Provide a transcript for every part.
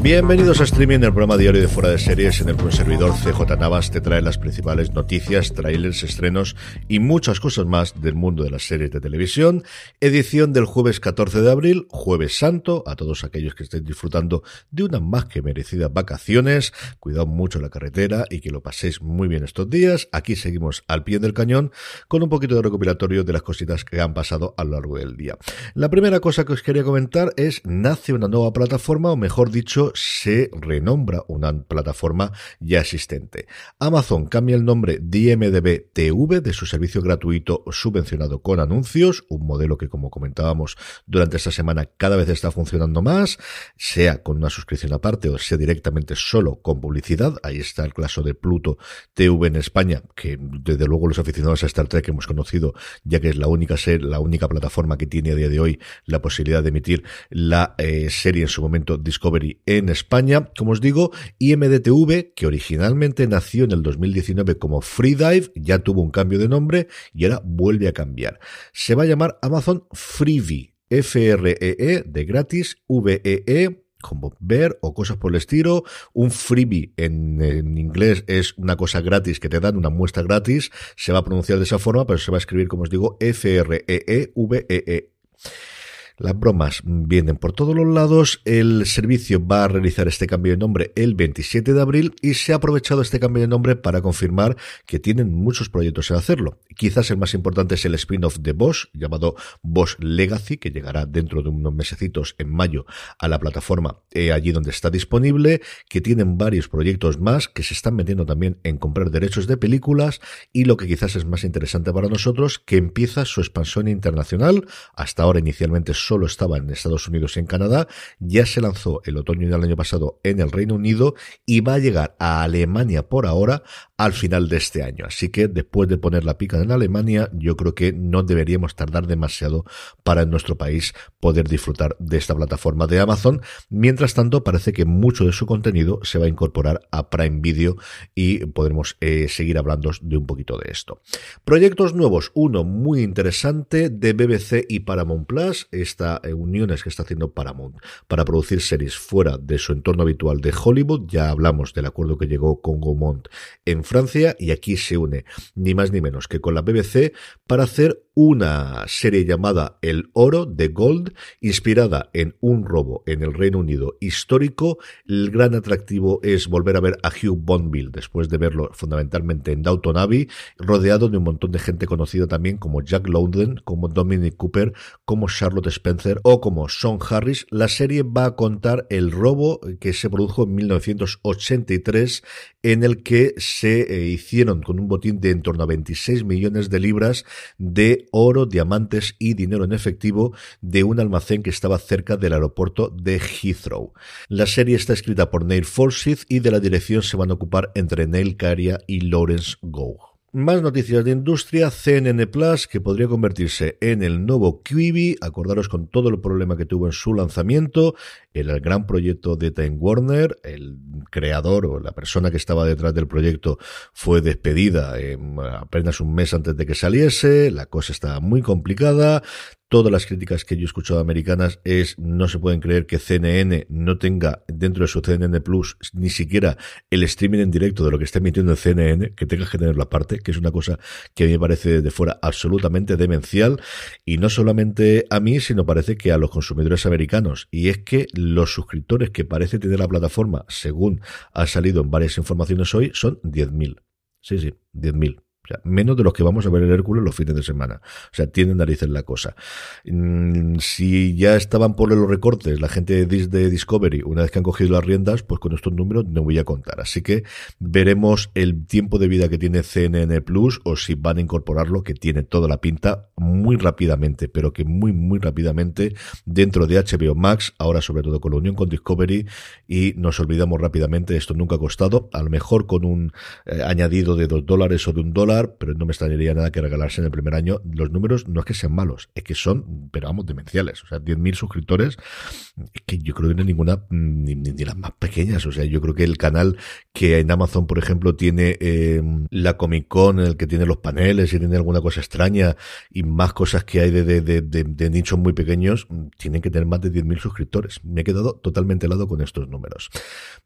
Bienvenidos a Streaming, el programa diario de Fuera de Series en el que un servidor CJ Navas te trae las principales noticias, trailers, estrenos y muchas cosas más del mundo de las series de televisión. Edición del jueves 14 de abril, jueves santo, a todos aquellos que estén disfrutando de unas más que merecidas vacaciones. Cuidado mucho la carretera y que lo paséis muy bien estos días. Aquí seguimos al pie del cañón con un poquito de recopilatorio de las cositas que han pasado a lo largo del día. La primera cosa que os quería comentar es nace una nueva plataforma, o mejor dicho, se renombra una plataforma ya existente. Amazon cambia el nombre de IMDB TV de su servicio gratuito subvencionado con anuncios, un modelo que como comentábamos durante esta semana cada vez está funcionando más, sea con una suscripción aparte o sea directamente solo con publicidad. Ahí está el caso de Pluto TV en España, que desde luego los aficionados a Star Trek hemos conocido, ya que es la única la única plataforma que tiene a día de hoy la posibilidad de emitir la eh, serie en su momento Discovery España, como os digo, IMDTV, que originalmente nació en el 2019 como Freedive, ya tuvo un cambio de nombre y ahora vuelve a cambiar. Se va a llamar Amazon Freebie, F-R-E-E, de gratis, V-E-E, e, como ver o cosas por el estilo. Un freebie en, en, inglés es una cosa gratis que te dan, una muestra gratis. Se va a pronunciar de esa forma, pero se va a escribir, como os digo, F-R-E-E-V-E-E. -E -E. Las bromas vienen por todos los lados. El servicio va a realizar este cambio de nombre el 27 de abril y se ha aprovechado este cambio de nombre para confirmar que tienen muchos proyectos en hacerlo. Quizás el más importante es el spin-off de Bosch, llamado Bosch Legacy, que llegará dentro de unos mesecitos en mayo a la plataforma eh, allí donde está disponible, que tienen varios proyectos más que se están metiendo también en comprar derechos de películas y lo que quizás es más interesante para nosotros, que empieza su expansión internacional. Hasta ahora inicialmente solo estaba en Estados Unidos y en Canadá, ya se lanzó el otoño del año pasado en el Reino Unido y va a llegar a Alemania por ahora al final de este año. Así que después de poner la pica en Alemania, yo creo que no deberíamos tardar demasiado para en nuestro país poder disfrutar de esta plataforma de Amazon. Mientras tanto, parece que mucho de su contenido se va a incorporar a Prime Video y podremos eh, seguir hablando de un poquito de esto. Proyectos nuevos. Uno muy interesante de BBC y Paramount Plus. Esta eh, uniones que está haciendo Paramount para producir series fuera de su entorno habitual de Hollywood. Ya hablamos del acuerdo que llegó con Gaumont en Francia y aquí se une ni más ni menos que con la BBC para hacer una serie llamada El Oro de Gold, inspirada en un robo en el Reino Unido histórico. El gran atractivo es volver a ver a Hugh Bonneville después de verlo fundamentalmente en Downton Abbey, rodeado de un montón de gente conocida también como Jack London, como Dominic Cooper, como Charlotte Spencer o como Sean Harris. La serie va a contar el robo que se produjo en 1983 en el que se eh, hicieron con un botín de en torno a 26 millones de libras de oro, diamantes y dinero en efectivo de un almacén que estaba cerca del aeropuerto de Heathrow. La serie está escrita por Neil Forsyth y de la dirección se van a ocupar entre Neil Caria y Lawrence Gough. Más noticias de industria, CNN Plus, que podría convertirse en el nuevo Quibi, acordaros con todo el problema que tuvo en su lanzamiento, el gran proyecto de Time Warner, el creador o la persona que estaba detrás del proyecto fue despedida en apenas un mes antes de que saliese, la cosa está muy complicada, todas las críticas que yo he escuchado americanas es no se pueden creer que CNN no tenga dentro de su CNN Plus ni siquiera el streaming en directo de lo que está emitiendo el CNN, que tenga que tenerlo aparte, que es una cosa que a mí me parece de fuera absolutamente demencial y no solamente a mí, sino parece que a los consumidores americanos. Y es que los suscriptores que parece tener la plataforma, según ha salido en varias informaciones hoy, son 10.000. Sí, sí, 10.000. Menos de los que vamos a ver el Hércules los fines de semana. O sea, tienen narices la cosa. Mm, si ya estaban por los recortes la gente de Discovery, una vez que han cogido las riendas, pues con estos números no voy a contar. Así que veremos el tiempo de vida que tiene CNN Plus o si van a incorporarlo, que tiene toda la pinta muy rápidamente, pero que muy, muy rápidamente dentro de HBO Max, ahora sobre todo con la unión con Discovery y nos olvidamos rápidamente, esto nunca ha costado, a lo mejor con un eh, añadido de dos dólares o de un dólar, pero no me extrañaría nada que regalarse en el primer año. Los números no es que sean malos, es que son, pero vamos, demenciales. O sea, 10.000 suscriptores, es que yo creo que no ninguna, ni, las más pequeñas. O sea, yo creo que el canal que en Amazon, por ejemplo, tiene eh, la Comic Con, el que tiene los paneles y tiene alguna cosa extraña y más cosas que hay de, de, de, de nichos muy pequeños, tienen que tener más de 10.000 suscriptores. Me he quedado totalmente helado con estos números.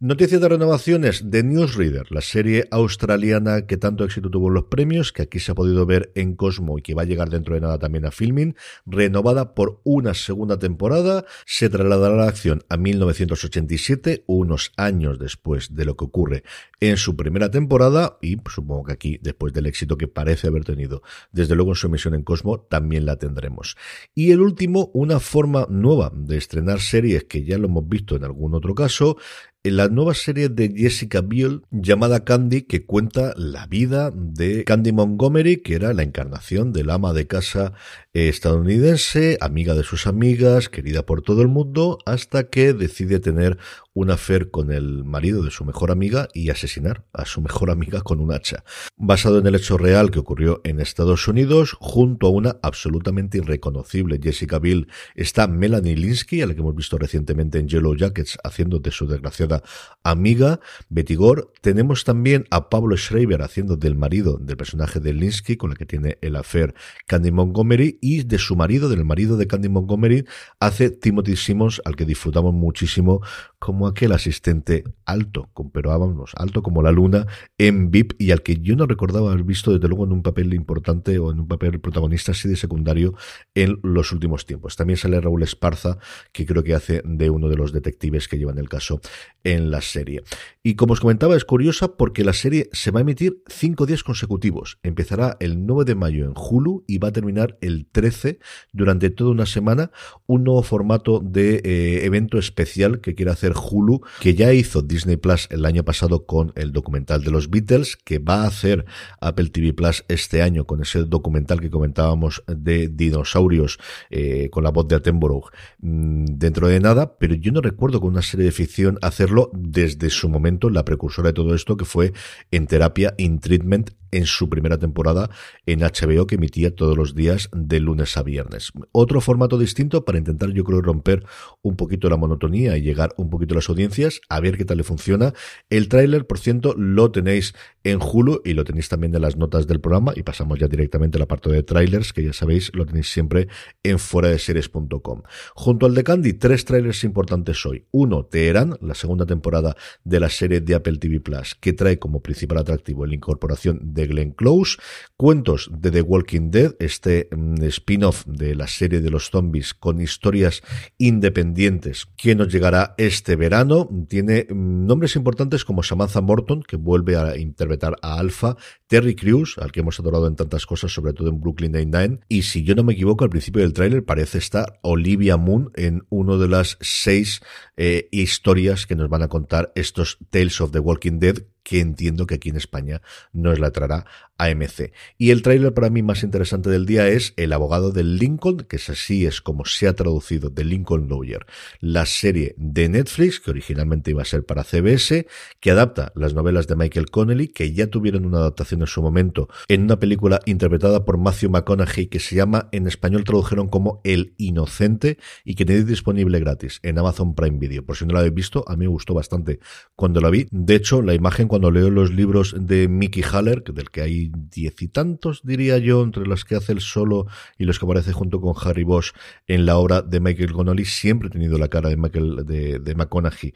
Noticias de renovaciones de Newsreader, la serie australiana que tanto éxito tuvo en los premios que aquí se ha podido ver en Cosmo y que va a llegar dentro de nada también a Filming, renovada por una segunda temporada, se trasladará la acción a 1987, unos años después de lo que ocurre en su primera temporada y supongo que aquí, después del éxito que parece haber tenido, desde luego en su emisión en Cosmo, también la tendremos. Y el último, una forma nueva de estrenar series que ya lo hemos visto en algún otro caso, en la nueva serie de Jessica Biel llamada Candy, que cuenta la vida de Candy Montgomery, que era la encarnación del ama de casa estadounidense, amiga de sus amigas, querida por todo el mundo, hasta que decide tener un affair con el marido de su mejor amiga y asesinar a su mejor amiga con un hacha. Basado en el hecho real que ocurrió en Estados Unidos, junto a una absolutamente irreconocible Jessica Biel, está Melanie Linsky, a la que hemos visto recientemente en Yellow Jackets, haciendo de su desgraciada amiga, Betty Gore. Tenemos también a Pablo Schreiber haciendo del marido del personaje de Linsky, con el que tiene el affair Candy Montgomery, y de su marido, del marido de Candy Montgomery, hace Timothy Simmons, al que disfrutamos muchísimo como aquel asistente alto, pero vámonos, alto como la luna en VIP y al que yo no recordaba haber visto desde luego en un papel importante o en un papel protagonista así de secundario en los últimos tiempos. También sale Raúl Esparza, que creo que hace de uno de los detectives que llevan el caso en la serie. Y como os comentaba, es curiosa porque la serie se va a emitir cinco días consecutivos. Empezará el 9 de mayo en Hulu y va a terminar el 13 durante toda una semana, un nuevo formato de eh, evento especial que quiere hacer Hulu, que ya hizo Disney Plus el año pasado con el documental de los Beatles, que va a hacer Apple TV Plus este año con ese documental que comentábamos de dinosaurios eh, con la voz de Attenborough mm, dentro de nada, pero yo no recuerdo con una serie de ficción hacerlo desde su momento, la precursora de todo esto, que fue en terapia, in treatment, en su primera temporada en HBO que emitía todos los días de lunes a viernes. Otro formato distinto para intentar yo creo romper un poquito la monotonía y llegar un poquito a las audiencias, a ver qué tal le funciona. El tráiler, por cierto, lo tenéis en Hulu y lo tenéis también en las notas del programa y pasamos ya directamente a la parte de trailers que ya sabéis lo tenéis siempre en fuera de series.com. Junto al de Candy, tres trailers importantes hoy. Uno, Teherán, la segunda temporada de la serie de Apple TV Plus, que trae como principal atractivo la incorporación de Glenn Close, cuentos de The Walking Dead, este mm, spin-off de la serie de los zombies con historias independientes que nos llegará este verano. Tiene mm, nombres importantes como Samantha Morton, que vuelve a interpretar a Alpha, Terry Crews, al que hemos adorado en tantas cosas, sobre todo en Brooklyn Nine-Nine, y si yo no me equivoco, al principio del tráiler parece estar Olivia Moon en uno de las seis eh, historias que nos van a contar estos Tales of the Walking Dead que entiendo que aquí en España nos la traerá AMC. Y el tráiler para mí más interesante del día es El abogado del Lincoln, que es así es como se ha traducido de Lincoln Lawyer, la serie de Netflix, que originalmente iba a ser para CBS, que adapta las novelas de Michael Connelly, que ya tuvieron una adaptación en su momento en una película interpretada por Matthew McConaughey, que se llama, en español tradujeron como El Inocente, y que tenéis disponible gratis en Amazon Prime Video. Por si no lo habéis visto, a mí me gustó bastante cuando la vi. De hecho, la imagen cuando leo los libros de Mickey Haller, del que hay diez y tantos, diría yo, entre los que hace el solo y los que aparece junto con Harry Bosch en la obra de Michael Connolly, siempre he tenido la cara de Michael, de McConaughey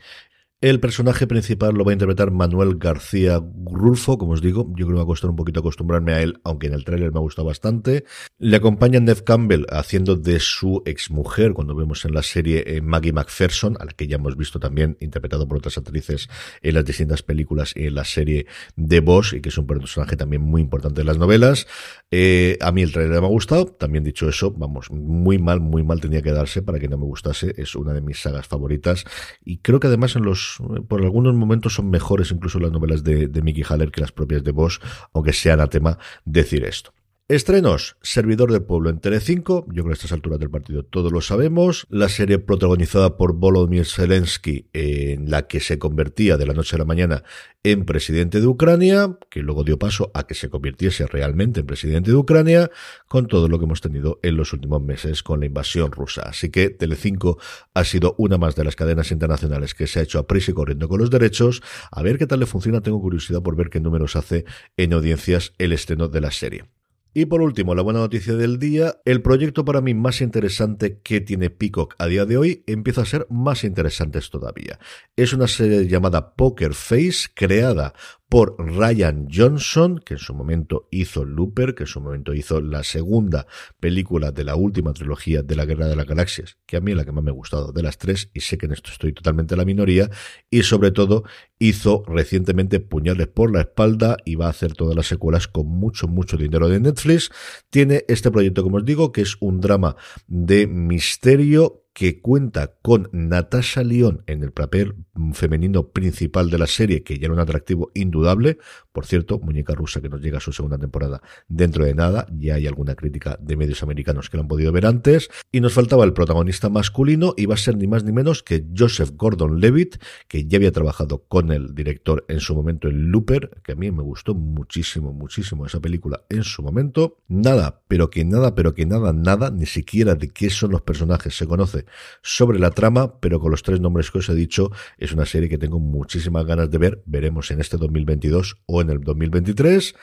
El personaje principal lo va a interpretar Manuel García Rulfo, como os digo, yo creo que me va a costar un poquito acostumbrarme a él, aunque en el tráiler me ha gustado bastante. Le acompaña Neve Campbell haciendo de su exmujer, cuando vemos en la serie eh, Maggie McPherson, a la que ya hemos visto también interpretado por otras actrices en las distintas películas y en la serie de Bosch, y que es un personaje también muy importante en las novelas. Eh, a mí el tráiler me ha gustado, también dicho eso, vamos, muy mal, muy mal tenía que darse para que no me gustase, es una de mis sagas favoritas, y creo que además en los por algunos momentos son mejores incluso las novelas de, Mickey Haller que las propias de Bosch, aunque sea anatema decir esto. Estrenos, Servidor del Pueblo en Telecinco, yo creo que a estas alturas del partido todos lo sabemos, la serie protagonizada por Volodymyr Zelensky, en la que se convertía de la noche a la mañana en presidente de Ucrania, que luego dio paso a que se convirtiese realmente en presidente de Ucrania, con todo lo que hemos tenido en los últimos meses con la invasión rusa. Así que Telecinco ha sido una más de las cadenas internacionales que se ha hecho a prisa y corriendo con los derechos. A ver qué tal le funciona, tengo curiosidad por ver qué números hace en audiencias el estreno de la serie. Y por último, la buena noticia del día, el proyecto para mí más interesante que tiene Peacock a día de hoy empieza a ser más interesante todavía. Es una serie llamada Poker Face, creada por Ryan Johnson, que en su momento hizo Looper, que en su momento hizo la segunda película de la última trilogía de la Guerra de las Galaxias, que a mí es la que más me ha gustado de las tres, y sé que en esto estoy totalmente en la minoría, y sobre todo hizo recientemente Puñales por la espalda y va a hacer todas las secuelas con mucho, mucho dinero de Netflix. Tiene este proyecto, como os digo, que es un drama de misterio que cuenta con Natasha Lyon en el papel femenino principal de la serie, que ya era un atractivo indudable. Por cierto, Muñeca Rusa que nos llega a su segunda temporada dentro de nada. Ya hay alguna crítica de medios americanos que lo han podido ver antes. Y nos faltaba el protagonista masculino y va a ser ni más ni menos que Joseph Gordon-Levitt, que ya había trabajado con el director en su momento en Looper, que a mí me gustó muchísimo, muchísimo esa película en su momento. Nada, pero que nada, pero que nada, nada, ni siquiera de qué son los personajes se conoce sobre la trama, pero con los tres nombres que os he dicho, es una serie que tengo muchísimas ganas de ver. Veremos en este 2022 o en el 2023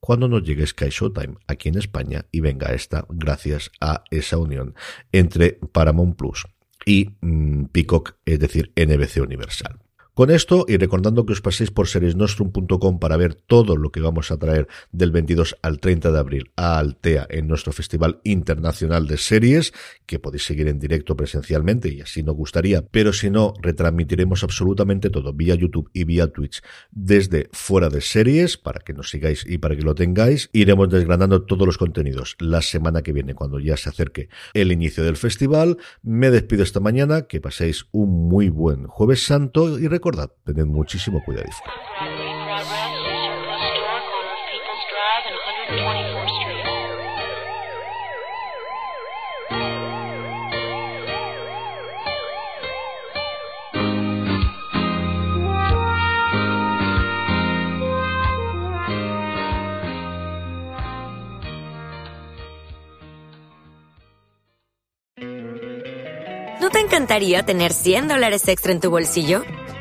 cuando nos llegue Sky Showtime aquí en España y venga esta gracias a esa unión entre Paramount Plus y mm, Peacock, es decir, NBC Universal. Con esto, y recordando que os paséis por seriesnostrum.com para ver todo lo que vamos a traer del 22 al 30 de abril a Altea en nuestro Festival Internacional de Series, que podéis seguir en directo presencialmente y así nos gustaría, pero si no, retransmitiremos absolutamente todo vía YouTube y vía Twitch desde fuera de series para que nos sigáis y para que lo tengáis. Iremos desgranando todos los contenidos la semana que viene cuando ya se acerque el inicio del festival. Me despido esta mañana, que paséis un muy buen jueves santo y recordad recordad, tened muchísimo cuidado. ¿No te encantaría tener 100 dólares extra en tu bolsillo?